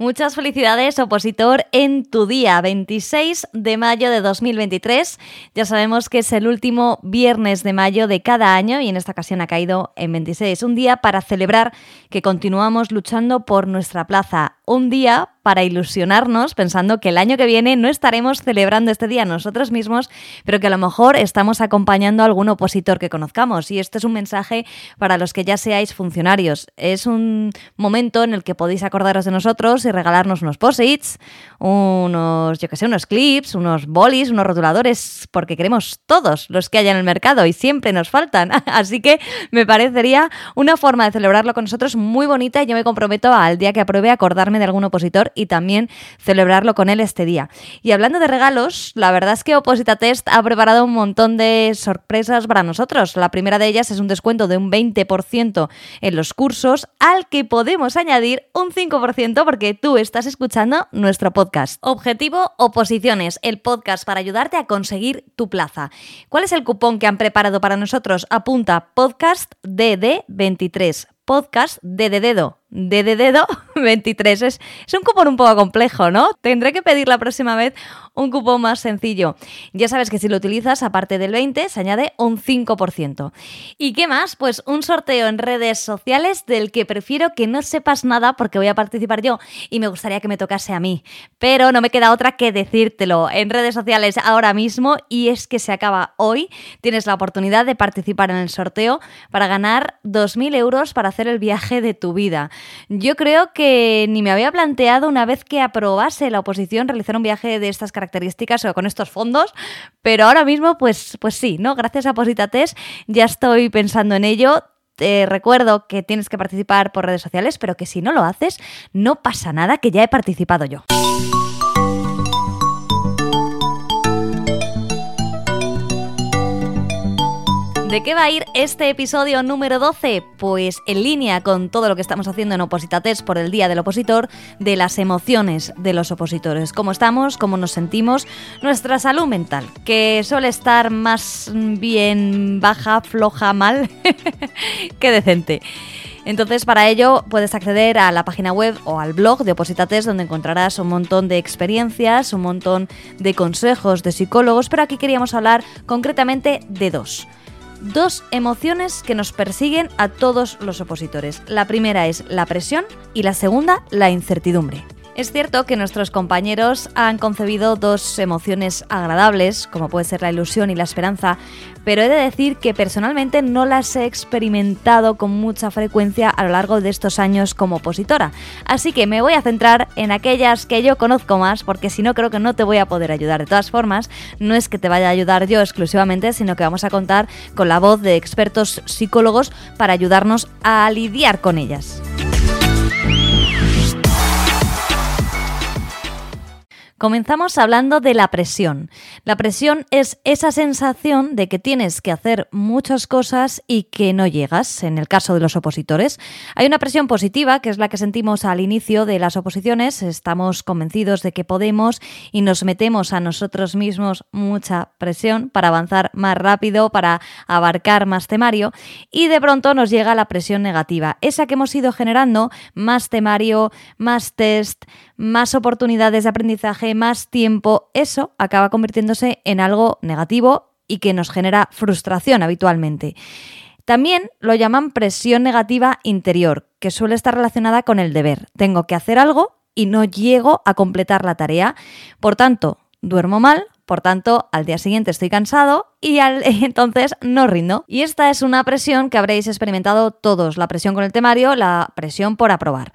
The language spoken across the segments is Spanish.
Muchas felicidades, opositor, en tu día 26 de mayo de 2023. Ya sabemos que es el último viernes de mayo de cada año y en esta ocasión ha caído en 26. Un día para celebrar que continuamos luchando por nuestra plaza. Un día para ilusionarnos pensando que el año que viene no estaremos celebrando este día nosotros mismos, pero que a lo mejor estamos acompañando a algún opositor que conozcamos. Y este es un mensaje para los que ya seáis funcionarios. Es un momento en el que podéis acordaros de nosotros y regalarnos unos posits, unos, yo que sé, unos clips, unos bolis, unos rotuladores, porque queremos todos los que haya en el mercado y siempre nos faltan. Así que me parecería una forma de celebrarlo con nosotros muy bonita y yo me comprometo al día que apruebe acordarme de algún opositor y también celebrarlo con él este día. Y hablando de regalos, la verdad es que Oposita Test ha preparado un montón de sorpresas para nosotros. La primera de ellas es un descuento de un 20% en los cursos, al que podemos añadir un 5% porque tú estás escuchando nuestro podcast. Objetivo Oposiciones, el podcast para ayudarte a conseguir tu plaza. ¿Cuál es el cupón que han preparado para nosotros? Apunta podcast DD23. Podcast de dedo de, de dedo 23. Es, es, un cupón un poco complejo, ¿no? Tendré que pedir la próxima vez un cupón más sencillo. Ya sabes que si lo utilizas, aparte del 20, se añade un 5%. ¿Y qué más? Pues un sorteo en redes sociales del que prefiero que no sepas nada porque voy a participar yo y me gustaría que me tocase a mí. Pero no me queda otra que decírtelo en redes sociales ahora mismo y es que se acaba hoy. Tienes la oportunidad de participar en el sorteo para ganar 2.000 euros para hacer el viaje de tu vida. Yo creo que ni me había planteado una vez que aprobase la oposición realizar un viaje de estas características o con estos fondos, pero ahora mismo pues, pues sí, ¿no? Gracias a Positates ya estoy pensando en ello. Te recuerdo que tienes que participar por redes sociales, pero que si no lo haces, no pasa nada, que ya he participado yo. ¿De qué va a ir este episodio número 12? Pues en línea con todo lo que estamos haciendo en Opositates por el Día del Opositor, de las emociones de los opositores. Cómo estamos, cómo nos sentimos, nuestra salud mental, que suele estar más bien baja, floja, mal que decente. Entonces, para ello puedes acceder a la página web o al blog de Opositates, donde encontrarás un montón de experiencias, un montón de consejos de psicólogos, pero aquí queríamos hablar concretamente de dos dos emociones que nos persiguen a todos los opositores. La primera es la presión y la segunda la incertidumbre. Es cierto que nuestros compañeros han concebido dos emociones agradables, como puede ser la ilusión y la esperanza, pero he de decir que personalmente no las he experimentado con mucha frecuencia a lo largo de estos años como opositora. Así que me voy a centrar en aquellas que yo conozco más, porque si no creo que no te voy a poder ayudar. De todas formas, no es que te vaya a ayudar yo exclusivamente, sino que vamos a contar con la voz de expertos psicólogos para ayudarnos a lidiar con ellas. Comenzamos hablando de la presión. La presión es esa sensación de que tienes que hacer muchas cosas y que no llegas, en el caso de los opositores. Hay una presión positiva, que es la que sentimos al inicio de las oposiciones. Estamos convencidos de que podemos y nos metemos a nosotros mismos mucha presión para avanzar más rápido, para abarcar más temario. Y de pronto nos llega la presión negativa, esa que hemos ido generando, más temario, más test, más oportunidades de aprendizaje, más tiempo, eso acaba convirtiéndose en algo negativo y que nos genera frustración habitualmente. También lo llaman presión negativa interior, que suele estar relacionada con el deber. Tengo que hacer algo y no llego a completar la tarea. Por tanto, duermo mal, por tanto, al día siguiente estoy cansado y entonces no rindo. Y esta es una presión que habréis experimentado todos, la presión con el temario, la presión por aprobar.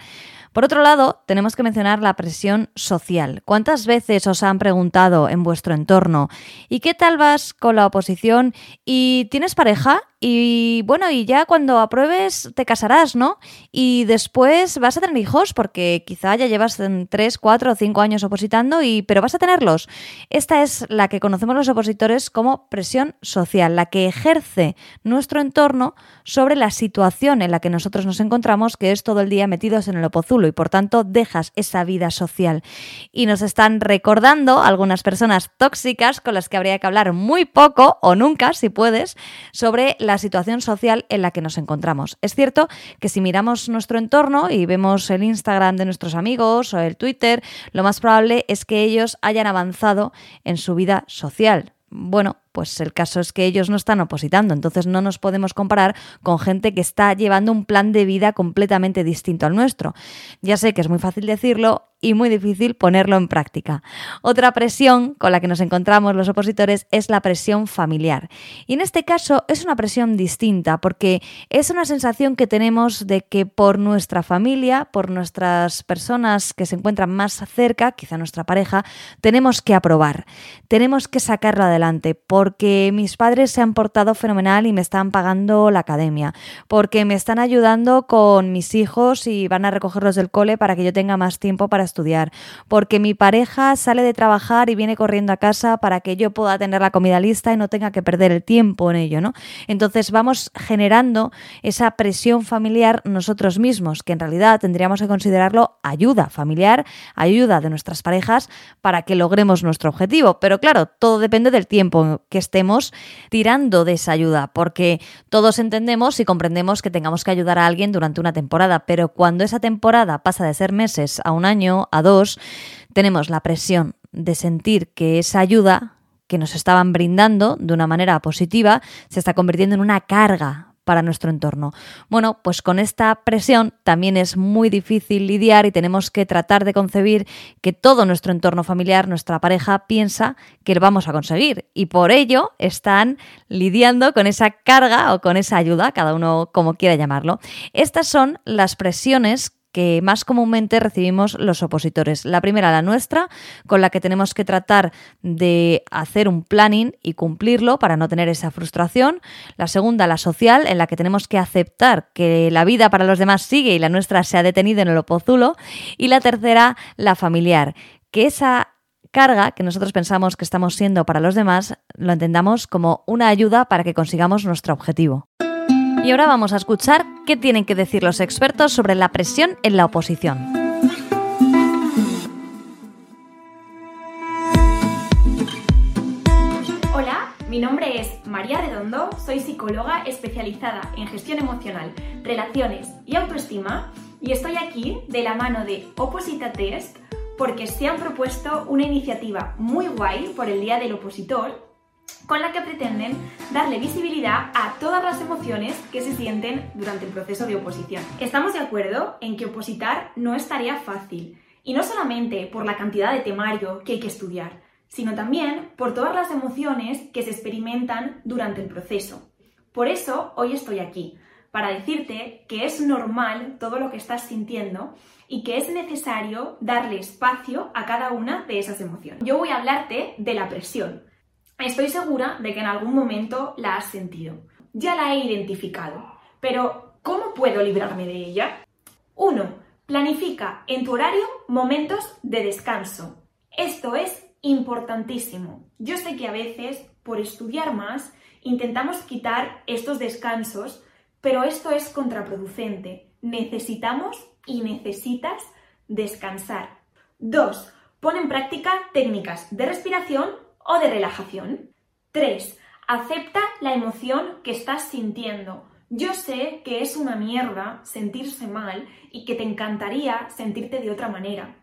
Por otro lado, tenemos que mencionar la presión social. ¿Cuántas veces os han preguntado en vuestro entorno, ¿y qué tal vas con la oposición? ¿Y tienes pareja? Y bueno, y ya cuando apruebes te casarás, ¿no? Y después vas a tener hijos porque quizá ya llevas 3, 4 o 5 años opositando, y, pero vas a tenerlos. Esta es la que conocemos los opositores como presión social, la que ejerce nuestro entorno sobre la situación en la que nosotros nos encontramos, que es todo el día metidos en el opozulo y por tanto dejas esa vida social. Y nos están recordando algunas personas tóxicas con las que habría que hablar muy poco o nunca, si puedes, sobre la la situación social en la que nos encontramos. Es cierto que si miramos nuestro entorno y vemos el Instagram de nuestros amigos o el Twitter, lo más probable es que ellos hayan avanzado en su vida social. Bueno, pues el caso es que ellos no están opositando, entonces no nos podemos comparar con gente que está llevando un plan de vida completamente distinto al nuestro. Ya sé que es muy fácil decirlo y muy difícil ponerlo en práctica. Otra presión con la que nos encontramos los opositores es la presión familiar. Y en este caso es una presión distinta porque es una sensación que tenemos de que por nuestra familia, por nuestras personas que se encuentran más cerca, quizá nuestra pareja, tenemos que aprobar, tenemos que sacarlo adelante porque mis padres se han portado fenomenal y me están pagando la academia, porque me están ayudando con mis hijos y van a recogerlos del cole para que yo tenga más tiempo para estudiar, porque mi pareja sale de trabajar y viene corriendo a casa para que yo pueda tener la comida lista y no tenga que perder el tiempo en ello, ¿no? Entonces vamos generando esa presión familiar nosotros mismos, que en realidad tendríamos que considerarlo ayuda familiar, ayuda de nuestras parejas para que logremos nuestro objetivo. Pero claro, todo depende del tiempo que estemos tirando de esa ayuda, porque todos entendemos y comprendemos que tengamos que ayudar a alguien durante una temporada, pero cuando esa temporada pasa de ser meses a un año, a dos, tenemos la presión de sentir que esa ayuda que nos estaban brindando de una manera positiva se está convirtiendo en una carga para nuestro entorno. Bueno, pues con esta presión también es muy difícil lidiar y tenemos que tratar de concebir que todo nuestro entorno familiar, nuestra pareja, piensa que lo vamos a conseguir y por ello están lidiando con esa carga o con esa ayuda, cada uno como quiera llamarlo. Estas son las presiones que más comúnmente recibimos los opositores. La primera, la nuestra, con la que tenemos que tratar de hacer un planning y cumplirlo para no tener esa frustración. La segunda, la social, en la que tenemos que aceptar que la vida para los demás sigue y la nuestra se ha detenido en el opozulo. Y la tercera, la familiar, que esa carga que nosotros pensamos que estamos siendo para los demás, lo entendamos como una ayuda para que consigamos nuestro objetivo. Y ahora vamos a escuchar qué tienen que decir los expertos sobre la presión en la oposición. Hola, mi nombre es María Redondo, soy psicóloga especializada en gestión emocional, relaciones y autoestima y estoy aquí de la mano de Oposita Test porque se han propuesto una iniciativa muy guay por el Día del Opositor con la que pretenden darle visibilidad a todas las emociones que se sienten durante el proceso de oposición. Estamos de acuerdo en que opositar no es tarea fácil, y no solamente por la cantidad de temario que hay que estudiar, sino también por todas las emociones que se experimentan durante el proceso. Por eso hoy estoy aquí, para decirte que es normal todo lo que estás sintiendo y que es necesario darle espacio a cada una de esas emociones. Yo voy a hablarte de la presión, Estoy segura de que en algún momento la has sentido. Ya la he identificado. Pero, ¿cómo puedo librarme de ella? 1. Planifica en tu horario momentos de descanso. Esto es importantísimo. Yo sé que a veces, por estudiar más, intentamos quitar estos descansos, pero esto es contraproducente. Necesitamos y necesitas descansar. 2. Pon en práctica técnicas de respiración o de relajación. 3. Acepta la emoción que estás sintiendo. Yo sé que es una mierda sentirse mal y que te encantaría sentirte de otra manera.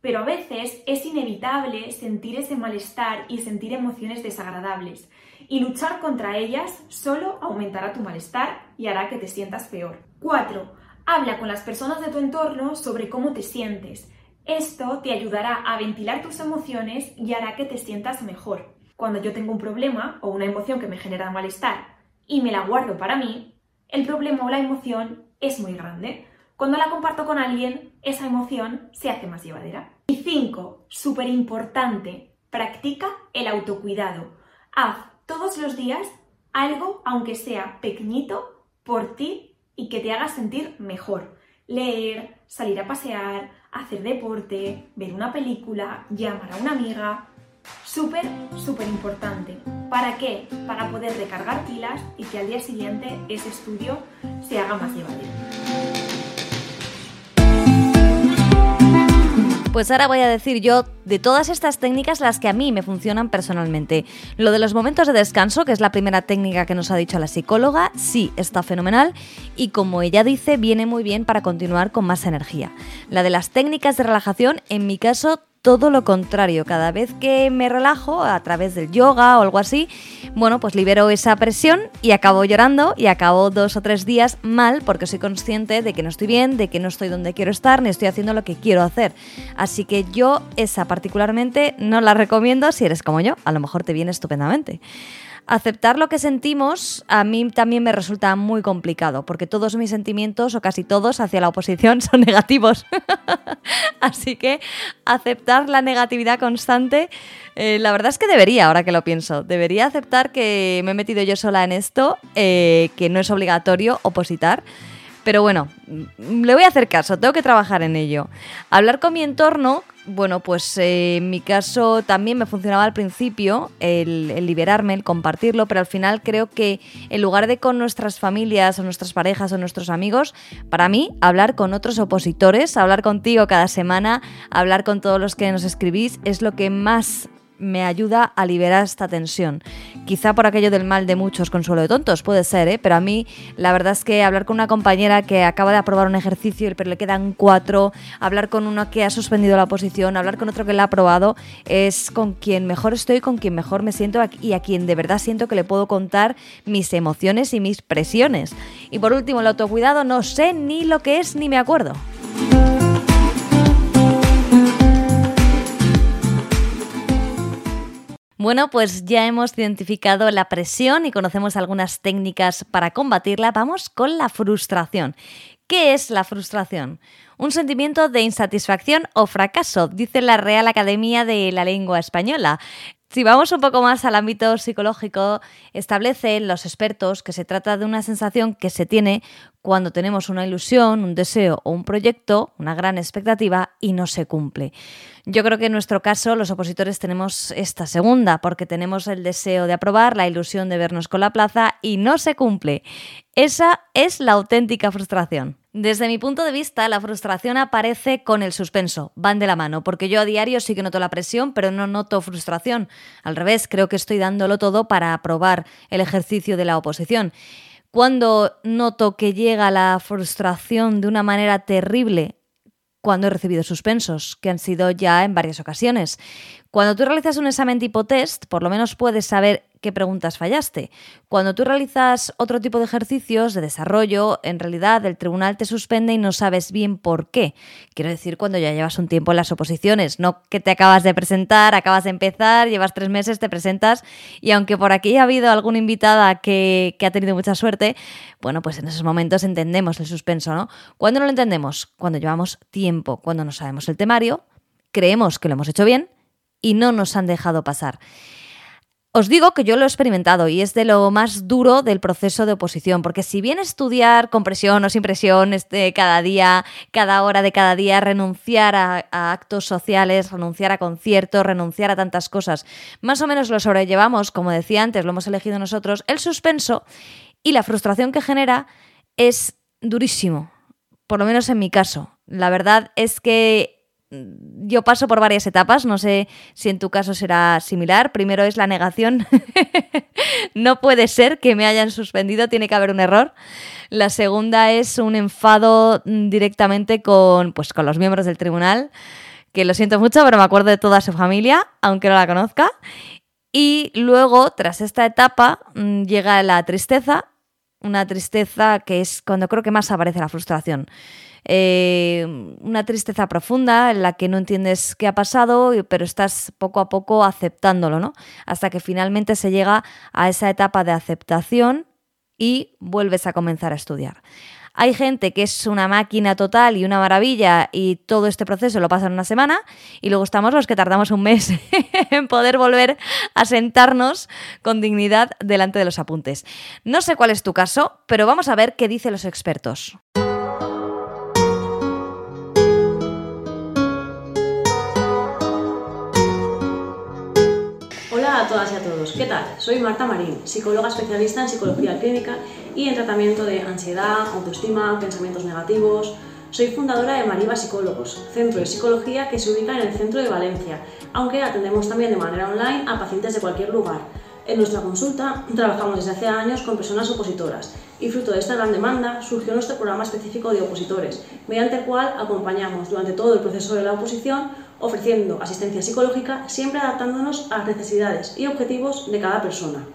Pero a veces es inevitable sentir ese malestar y sentir emociones desagradables. Y luchar contra ellas solo aumentará tu malestar y hará que te sientas peor. 4. Habla con las personas de tu entorno sobre cómo te sientes esto te ayudará a ventilar tus emociones y hará que te sientas mejor. Cuando yo tengo un problema o una emoción que me genera malestar y me la guardo para mí, el problema o la emoción es muy grande. Cuando la comparto con alguien, esa emoción se hace más llevadera. Y 5. Súper importante, practica el autocuidado. Haz todos los días algo, aunque sea pequeñito, por ti y que te haga sentir mejor. Leer, salir a pasear, hacer deporte, ver una película, llamar a una amiga. Súper, súper importante. ¿Para qué? Para poder recargar pilas y que al día siguiente ese estudio se haga más llevadero. Pues ahora voy a decir yo de todas estas técnicas las que a mí me funcionan personalmente. Lo de los momentos de descanso, que es la primera técnica que nos ha dicho la psicóloga, sí, está fenomenal y como ella dice, viene muy bien para continuar con más energía. La de las técnicas de relajación, en mi caso, todo lo contrario. Cada vez que me relajo a través del yoga o algo así, bueno, pues libero esa presión y acabo llorando y acabo dos o tres días mal porque soy consciente de que no estoy bien, de que no estoy donde quiero estar, ni estoy haciendo lo que quiero hacer. Así que yo esa particularmente no la recomiendo si eres como yo. A lo mejor te viene estupendamente. Aceptar lo que sentimos a mí también me resulta muy complicado, porque todos mis sentimientos, o casi todos, hacia la oposición son negativos. Así que aceptar la negatividad constante, eh, la verdad es que debería, ahora que lo pienso, debería aceptar que me he metido yo sola en esto, eh, que no es obligatorio opositar. Pero bueno, le voy a hacer caso, tengo que trabajar en ello. Hablar con mi entorno, bueno, pues eh, en mi caso también me funcionaba al principio el, el, liberarme, el compartirlo, pero al final creo que en lugar de con nuestras familias o nuestras parejas o nuestros amigos, para mí hablar con otros opositores, hablar contigo cada semana, hablar con todos los que nos escribís, es lo que más me ayuda a liberar esta tensión. Quizá por aquello del mal de muchos consuelo de tontos, puede ser, ¿eh? pero a mí la verdad es que hablar con una compañera que acaba de aprobar un ejercicio pero le quedan cuatro, hablar con uno que ha suspendido la posición, hablar con otro que la ha aprobado, es con quien mejor estoy, con quien mejor me siento y a quien de verdad siento que le puedo contar mis emociones y mis presiones. Y por último, el autocuidado no sé ni lo que es ni me acuerdo. Bueno, pues ya hemos identificado la presión y conocemos algunas técnicas para combatirla. Vamos con la frustración. ¿Qué es la frustración? Un sentimiento de insatisfacción o fracaso, dice la Real Academia de la Lengua Española. Si vamos un poco más al ámbito psicológico, establecen los expertos que se trata de una sensación que se tiene cuando tenemos una ilusión, un deseo o un proyecto, una gran expectativa y no se cumple. Yo creo que en nuestro caso los opositores tenemos esta segunda, porque tenemos el deseo de aprobar, la ilusión de vernos con la plaza y no se cumple. Esa es la auténtica frustración. Desde mi punto de vista, la frustración aparece con el suspenso, van de la mano, porque yo a diario sí que noto la presión, pero no noto frustración. Al revés, creo que estoy dándolo todo para aprobar el ejercicio de la oposición. Cuando noto que llega la frustración de una manera terrible, cuando he recibido suspensos, que han sido ya en varias ocasiones. Cuando tú realizas un examen tipo test, por lo menos puedes saber qué preguntas fallaste. Cuando tú realizas otro tipo de ejercicios de desarrollo, en realidad el tribunal te suspende y no sabes bien por qué. Quiero decir, cuando ya llevas un tiempo en las oposiciones, no que te acabas de presentar, acabas de empezar, llevas tres meses, te presentas y aunque por aquí ha habido alguna invitada que, ha tenido mucha suerte, bueno, pues en esos momentos entendemos el suspenso, ¿no? ¿Cuándo no lo entendemos? Cuando llevamos tiempo, cuando no sabemos el temario, creemos que lo hemos hecho bien y no nos han dejado pasar. Os digo que yo lo he experimentado y es de lo más duro del proceso de oposición, porque si bien estudiar con presión o sin presión este, cada día, cada hora de cada día, renunciar a, a, actos sociales, renunciar a conciertos, renunciar a tantas cosas, más o menos lo sobrellevamos, como decía antes, lo hemos elegido nosotros, el suspenso y la frustración que genera es durísimo, por lo menos en mi caso. La verdad es que yo paso por varias etapas, no sé si en tu caso será similar. Primero es la negación. no puede ser que me hayan suspendido, tiene que haber un error. La segunda es un enfado directamente con, pues, con los miembros del tribunal, que lo siento mucho, pero me acuerdo de toda su familia, aunque no la conozca. Y luego, tras esta etapa, mm, llega la tristeza, una tristeza que es cuando creo que más aparece la frustración. Eh, una tristeza profunda en la que no entiendes qué ha pasado, pero estás poco a poco aceptándolo, ¿no? Hasta que finalmente se llega a esa etapa de aceptación y vuelves a comenzar a estudiar. Hay gente que es una máquina total y una maravilla y todo este proceso lo pasa en una semana y luego estamos los que tardamos un mes en poder volver a sentarnos con dignidad delante de los apuntes. No sé cuál es tu caso, pero vamos a ver qué dicen los expertos. Todas y a todos, ¿qué tal? Soy Marta Marín, psicóloga especialista en psicología clínica y en tratamiento de ansiedad, autoestima, pensamientos negativos. Soy fundadora de Mariva Psicólogos, centro de psicología que se ubica en el centro de Valencia, aunque atendemos también de manera online a pacientes de cualquier lugar. En nuestra consulta trabajamos desde hace años con personas opositoras y fruto de esta gran demanda surgió nuestro programa específico de opositores, mediante el cual acompañamos durante todo el proceso de la oposición ofreciendo asistencia psicológica siempre adaptándonos a las necesidades y objetivos de cada persona.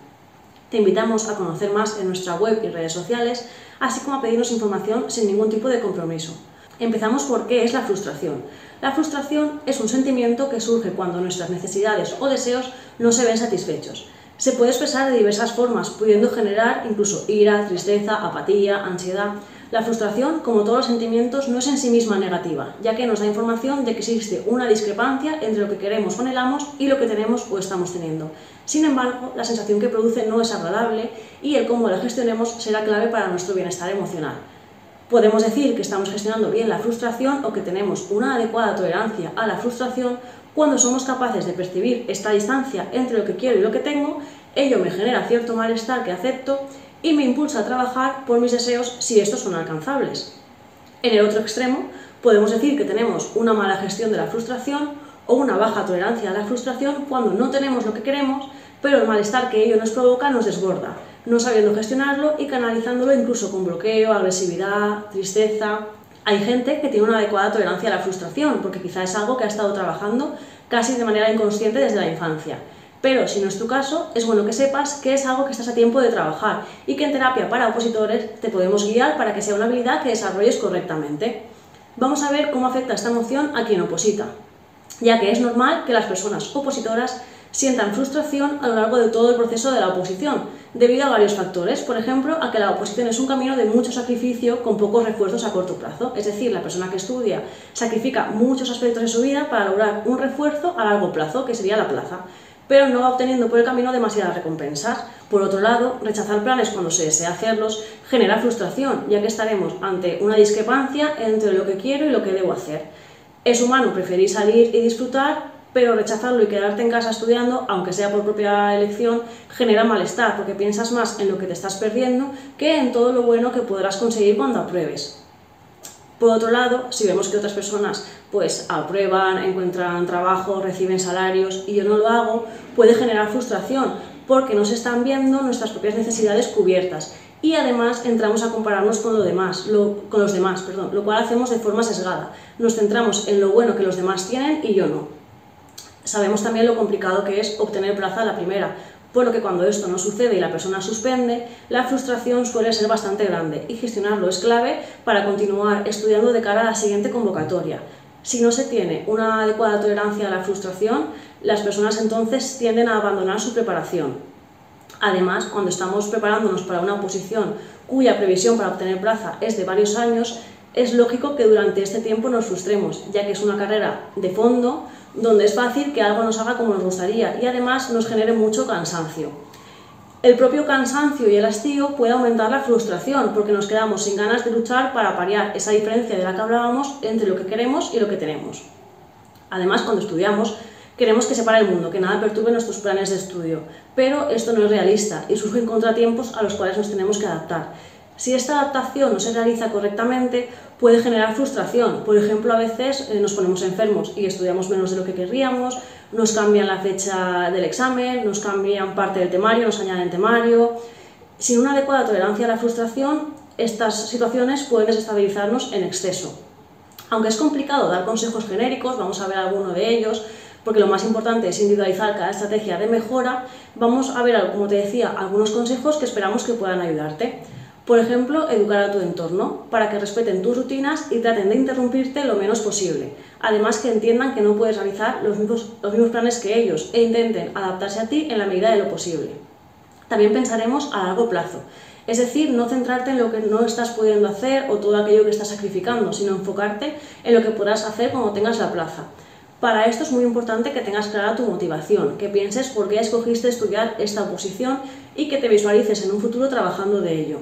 Te invitamos a conocer más en nuestra web y redes sociales, así como a pedirnos información sin ningún tipo de compromiso. Empezamos por qué es la frustración. La frustración es un sentimiento que surge cuando nuestras necesidades o deseos no se ven satisfechos se puede expresar de diversas formas, pudiendo generar incluso ira, tristeza, apatía, ansiedad. La frustración, como todos los sentimientos, no es en sí misma negativa, ya que nos da información de que existe una discrepancia entre lo que queremos o anhelamos y lo que tenemos o estamos teniendo. Sin embargo, la sensación que produce no es agradable y el cómo la gestionemos será clave para nuestro bienestar emocional. Podemos decir que estamos gestionando bien la frustración o que tenemos una adecuada tolerancia a la frustración cuando somos capaces de percibir esta distancia entre lo que quiero y lo que tengo, ello me genera cierto malestar que acepto y me impulsa a trabajar por mis deseos si estos son alcanzables. En el otro extremo, podemos decir que tenemos una mala gestión de la frustración o una baja tolerancia a la frustración cuando no tenemos lo que queremos, pero el malestar que ello nos provoca nos desborda, no sabiendo gestionarlo y canalizándolo incluso con bloqueo, agresividad, tristeza, hay gente que tiene una adecuada tolerancia a la frustración, porque quizá es algo que ha estado trabajando casi de manera inconsciente desde la infancia. Pero si no es tu caso, es bueno que sepas que es algo que estás a tiempo de trabajar y que en terapia para opositores te podemos guiar para que sea una habilidad que desarrolles correctamente. Vamos a ver cómo afecta esta emoción a quien oposita, ya que es normal que las personas opositoras sientan frustración a lo largo de todo el proceso de la oposición, debido a varios factores. Por ejemplo, a que la oposición es un camino de mucho sacrificio con pocos refuerzos a corto plazo. Es decir, la persona que estudia sacrifica muchos aspectos de su vida para lograr un refuerzo a largo plazo, que sería la plaza, pero no va obteniendo por el camino demasiadas recompensas. Por otro lado, rechazar planes cuando se desea hacerlos genera frustración, ya que estaremos ante una discrepancia entre lo que quiero y lo que debo hacer. Es humano preferir salir y disfrutar pero rechazarlo y quedarte en casa estudiando, aunque sea por propia elección, genera malestar, porque piensas más en lo que te estás perdiendo que en todo lo bueno que podrás conseguir cuando apruebes. Por otro lado, si vemos que otras personas pues aprueban, encuentran trabajo, reciben salarios y yo no lo hago, puede generar frustración porque no se están viendo nuestras propias necesidades cubiertas y además entramos a compararnos con, lo demás, con los demás, perdón, lo cual hacemos de forma sesgada. Nos centramos en lo bueno que los demás tienen y yo no. Sabemos también lo complicado que es obtener plaza a la primera, por lo que cuando esto no sucede y la persona suspende, la frustración suele ser bastante grande y gestionarlo es clave para continuar estudiando de cara a la siguiente convocatoria. Si no se tiene una adecuada tolerancia a la frustración, las personas entonces tienden a abandonar su preparación. Además, cuando estamos preparándonos para una oposición cuya previsión para obtener plaza es de varios años, es lógico que durante este tiempo nos frustremos, ya que es una carrera de fondo donde es fácil que algo nos haga como nos gustaría y además nos genere mucho cansancio. El propio cansancio y el hastío puede aumentar la frustración porque nos quedamos sin ganas de luchar para paliar esa diferencia de la que hablábamos entre lo que queremos y lo que tenemos. Además, cuando estudiamos, queremos que se pare el mundo, que nada perturbe nuestros planes de estudio, pero esto no es realista y surgen contratiempos a los cuales nos tenemos que adaptar. Si esta adaptación no se realiza correctamente, puede generar frustración. Por ejemplo, a veces eh, nos ponemos enfermos y estudiamos menos de lo que querríamos, nos cambian la fecha del examen, nos cambian parte del temario, nos añaden temario. Sin una adecuada tolerancia a la frustración, estas situaciones pueden desestabilizarnos en exceso. Aunque es complicado dar consejos genéricos, vamos a ver alguno de ellos, porque lo más importante es individualizar cada estrategia de mejora, vamos a ver, como te decía, algunos consejos que esperamos que puedan ayudarte. Por ejemplo, educar a tu entorno para que respeten tus rutinas y traten de interrumpirte lo menos posible. Además, que entiendan que no puedes realizar los mismos, los mismos planes que ellos e intenten adaptarse a ti en la medida de lo posible. También pensaremos a largo plazo. Es decir, no centrarte en lo que no estás pudiendo hacer o todo aquello que estás sacrificando, sino enfocarte en lo que podrás hacer cuando tengas la plaza. Para esto es muy importante que tengas clara tu motivación, que pienses por qué escogiste estudiar esta oposición y que te visualices en un futuro trabajando de ello.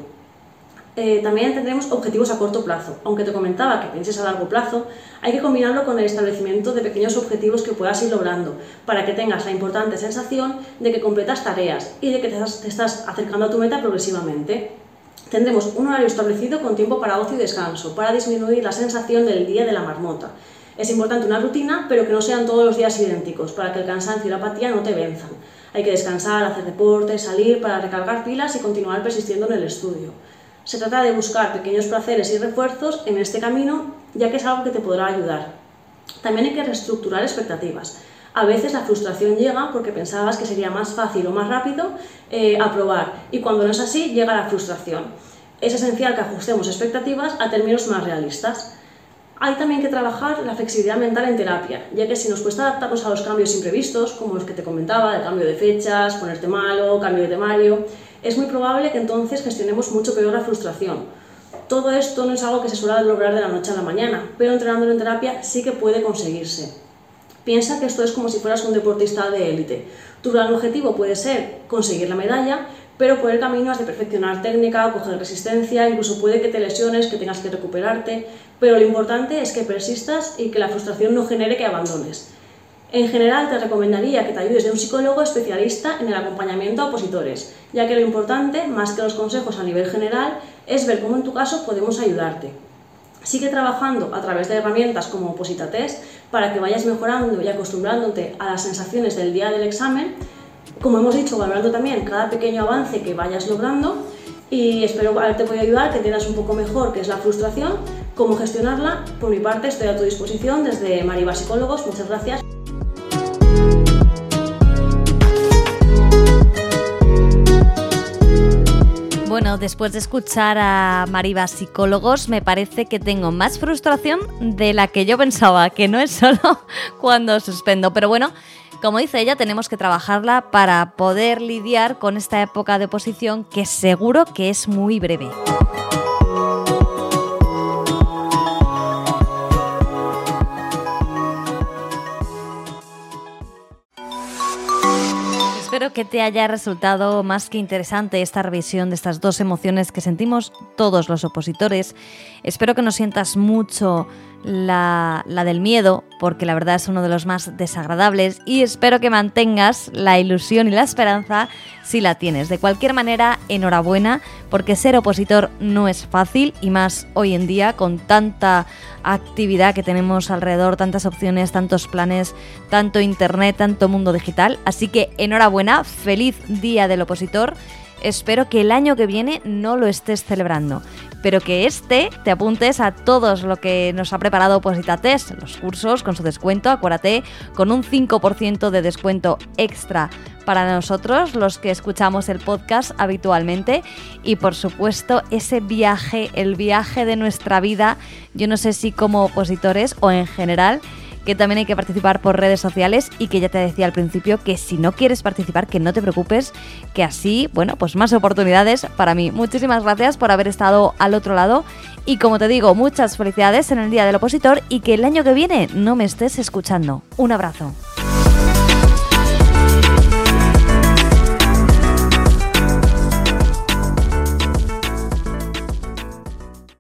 Eh, también tendremos objetivos a corto plazo. Aunque te comentaba que pienses a largo plazo, hay que combinarlo con el establecimiento de pequeños objetivos que puedas ir logrando, para que tengas la importante sensación de que completas tareas y de que te estás, acercando a tu meta progresivamente. Tendremos un horario establecido con tiempo para ocio y descanso, para disminuir la sensación del día de la marmota. Es importante una rutina, pero que no sean todos los días idénticos, para que el cansancio y la apatía no te venzan. Hay que descansar, hacer deporte, salir para recargar pilas y continuar persistiendo en el estudio. Se trata de buscar pequeños placeres y refuerzos en este camino, ya que es algo que te podrá ayudar. También hay que reestructurar expectativas. A veces la frustración llega porque pensabas que sería más fácil o más rápido eh, aprobar y cuando no es así llega la frustración. Es esencial que ajustemos expectativas a términos más realistas. Hay también que trabajar la flexibilidad mental en terapia, ya que si nos cuesta adaptarnos a los cambios imprevistos, como los que te comentaba, el cambio de fechas, ponerte malo, cambio de temario, es muy probable que entonces gestionemos mucho peor la frustración. Todo esto no es algo que se suele lograr de la noche a la mañana, pero entrenándolo en terapia sí que puede conseguirse. Piensa que esto es como si fueras un deportista de élite. Tu gran objetivo puede ser conseguir la medalla, pero por el camino has de perfeccionar técnica, coger resistencia, incluso puede que te lesiones, que tengas que recuperarte, pero lo importante es que persistas y que la frustración no genere que abandones. En general, te recomendaría que te ayudes de un psicólogo especialista en el acompañamiento a opositores, ya que lo importante, más que los consejos a nivel general, es ver cómo en tu caso podemos ayudarte. Sigue trabajando a través de herramientas como Oposita Test para que vayas mejorando y acostumbrándote a las sensaciones del día del examen. Como hemos dicho, valorando también cada pequeño avance que vayas logrando y espero haberte podido ayudar, que entiendas un poco mejor qué es la frustración, cómo gestionarla. Por mi parte, estoy a tu disposición desde Mariva Psicólogos. Muchas gracias. Bueno, después de escuchar a Mariva Psicólogos, me parece que tengo más frustración de la que yo pensaba, que no es solo cuando suspendo. Pero bueno, como dice ella, tenemos que trabajarla para poder lidiar con esta época de oposición que seguro que es muy breve. Espero que te haya resultado más que interesante esta revisión de estas dos emociones que sentimos todos los opositores. Espero que no sientas mucho la, del miedo, porque la verdad es uno de los más desagradables y espero que mantengas la ilusión y la esperanza si la tienes. De cualquier manera, enhorabuena, porque ser opositor no es fácil y más hoy en día con tanta actividad que tenemos alrededor, tantas opciones, tantos planes, tanto internet, tanto mundo digital. Así que enhorabuena, feliz día del opositor espero que el año que viene no lo estés celebrando, pero que este te apuntes a todos lo que nos ha preparado Opositates, los cursos con su descuento, acuérdate, con un 5% de descuento extra para nosotros, los que escuchamos el podcast habitualmente, y por supuesto ese viaje, el viaje de nuestra vida, yo no sé si como opositores o en general, que también hay que participar por redes sociales y que ya te decía al principio que si no quieres participar, que no te preocupes, que así, bueno, pues más oportunidades para mí. Muchísimas gracias por haber estado al otro lado y como te digo, muchas felicidades en el Día del Opositor y que el año que viene no me estés escuchando. Un abrazo.